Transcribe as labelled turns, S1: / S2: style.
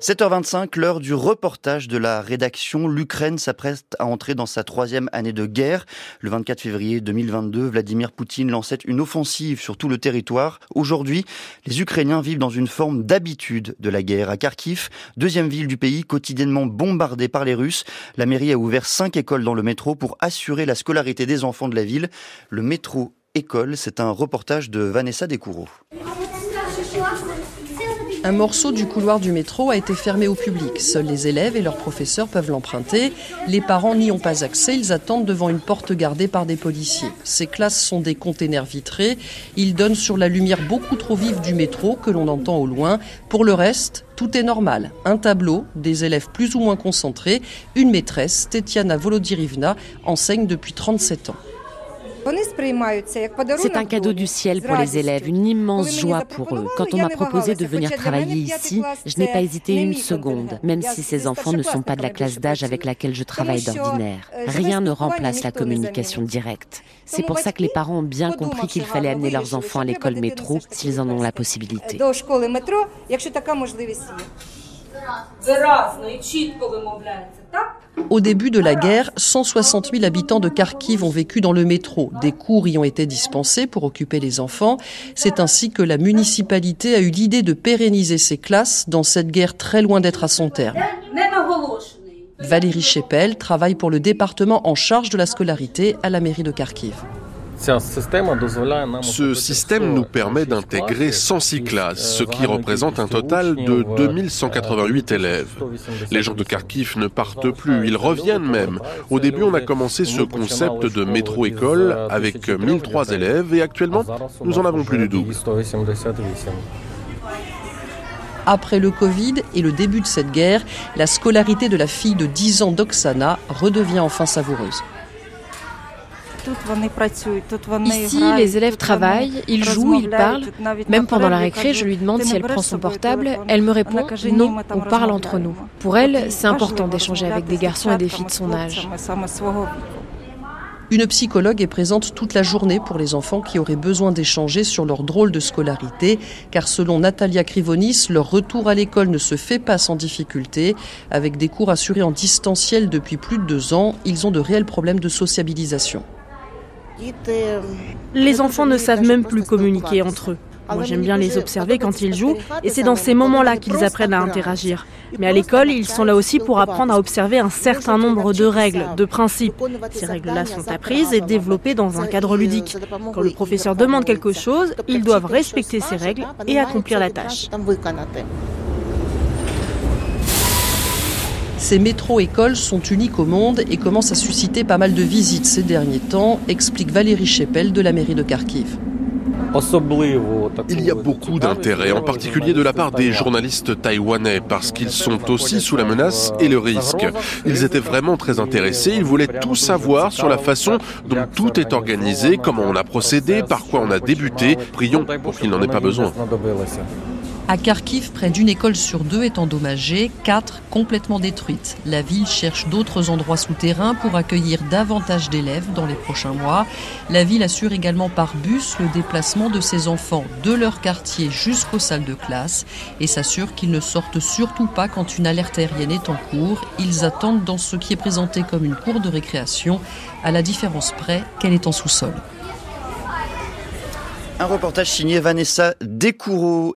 S1: 7h25, l'heure du reportage de la rédaction. L'Ukraine s'apprête à entrer dans sa troisième année de guerre. Le 24 février 2022, Vladimir Poutine lançait une offensive sur tout le territoire. Aujourd'hui, les Ukrainiens vivent dans une forme d'habitude de la guerre. À Kharkiv, deuxième ville du pays, quotidiennement bombardée par les Russes, la mairie a ouvert cinq écoles dans le métro pour assurer la scolarité des enfants de la ville. Le métro école, c'est un reportage de Vanessa Descoureaux.
S2: Un morceau du couloir du métro a été fermé au public. Seuls les élèves et leurs professeurs peuvent l'emprunter. Les parents n'y ont pas accès. Ils attendent devant une porte gardée par des policiers. Ces classes sont des containers vitrés. Ils donnent sur la lumière beaucoup trop vive du métro que l'on entend au loin. Pour le reste, tout est normal. Un tableau, des élèves plus ou moins concentrés, une maîtresse, Tetiana Volodirivna, enseigne depuis 37 ans.
S3: C'est un cadeau du ciel pour les élèves, une immense joie pour eux. Quand on m'a proposé de venir travailler ici, je n'ai pas hésité une seconde, même si ces enfants ne sont pas de la classe d'âge avec laquelle je travaille d'ordinaire. Rien ne remplace la communication directe. C'est pour ça que les parents ont bien compris qu'il fallait amener leurs enfants à l'école métro s'ils en ont la possibilité.
S2: Au début de la guerre, 160 000 habitants de Kharkiv ont vécu dans le métro. Des cours y ont été dispensés pour occuper les enfants. C'est ainsi que la municipalité a eu l'idée de pérenniser ces classes dans cette guerre très loin d'être à son terme. Valérie Chepel travaille pour le département en charge de la scolarité à la mairie de Kharkiv.
S4: Ce système nous permet d'intégrer 106 classes, ce qui représente un total de 2188 élèves. Les gens de Kharkiv ne partent plus, ils reviennent même. Au début, on a commencé ce concept de métro-école avec 1003 élèves et actuellement, nous en avons plus du double.
S2: Après le Covid et le début de cette guerre, la scolarité de la fille de 10 ans d'Oksana redevient enfin savoureuse.
S5: Ici, les élèves travaillent, ils jouent, ils parlent. Même pendant la récré, je lui demande si elle prend son portable. Elle me répond non, on parle entre nous. Pour elle, c'est important d'échanger avec des garçons et des filles de son âge.
S2: Une psychologue est présente toute la journée pour les enfants qui auraient besoin d'échanger sur leur drôle de scolarité, car selon Natalia Krivonis, leur retour à l'école ne se fait pas sans difficulté. Avec des cours assurés en distanciel depuis plus de deux ans, ils ont de réels problèmes de sociabilisation.
S5: Les enfants ne savent même plus communiquer entre eux. Moi, j'aime bien les observer quand ils jouent, et c'est dans ces moments-là qu'ils apprennent à interagir. Mais à l'école, ils sont là aussi pour apprendre à observer un certain nombre de règles, de principes. Ces règles-là sont apprises et développées dans un cadre ludique. Quand le professeur demande quelque chose, ils doivent respecter ces règles et accomplir la tâche.
S2: Ces métro-écoles sont uniques au monde et commencent à susciter pas mal de visites ces derniers temps, explique Valérie Chepel de la mairie de Kharkiv.
S4: Il y a beaucoup d'intérêt, en particulier de la part des journalistes taïwanais, parce qu'ils sont aussi sous la menace et le risque. Ils étaient vraiment très intéressés, ils voulaient tout savoir sur la façon dont tout est organisé, comment on a procédé, par quoi on a débuté. Prions pour qu'il n'en ait pas besoin.
S2: À Kharkiv, près d'une école sur deux est endommagée, quatre complètement détruites. La ville cherche d'autres endroits souterrains pour accueillir davantage d'élèves dans les prochains mois. La ville assure également par bus le déplacement de ses enfants de leur quartier jusqu'aux salles de classe et s'assure qu'ils ne sortent surtout pas quand une alerte aérienne est en cours. Ils attendent dans ce qui est présenté comme une cour de récréation, à la différence près qu'elle est en sous-sol.
S1: Un reportage signé Vanessa Descoureaux.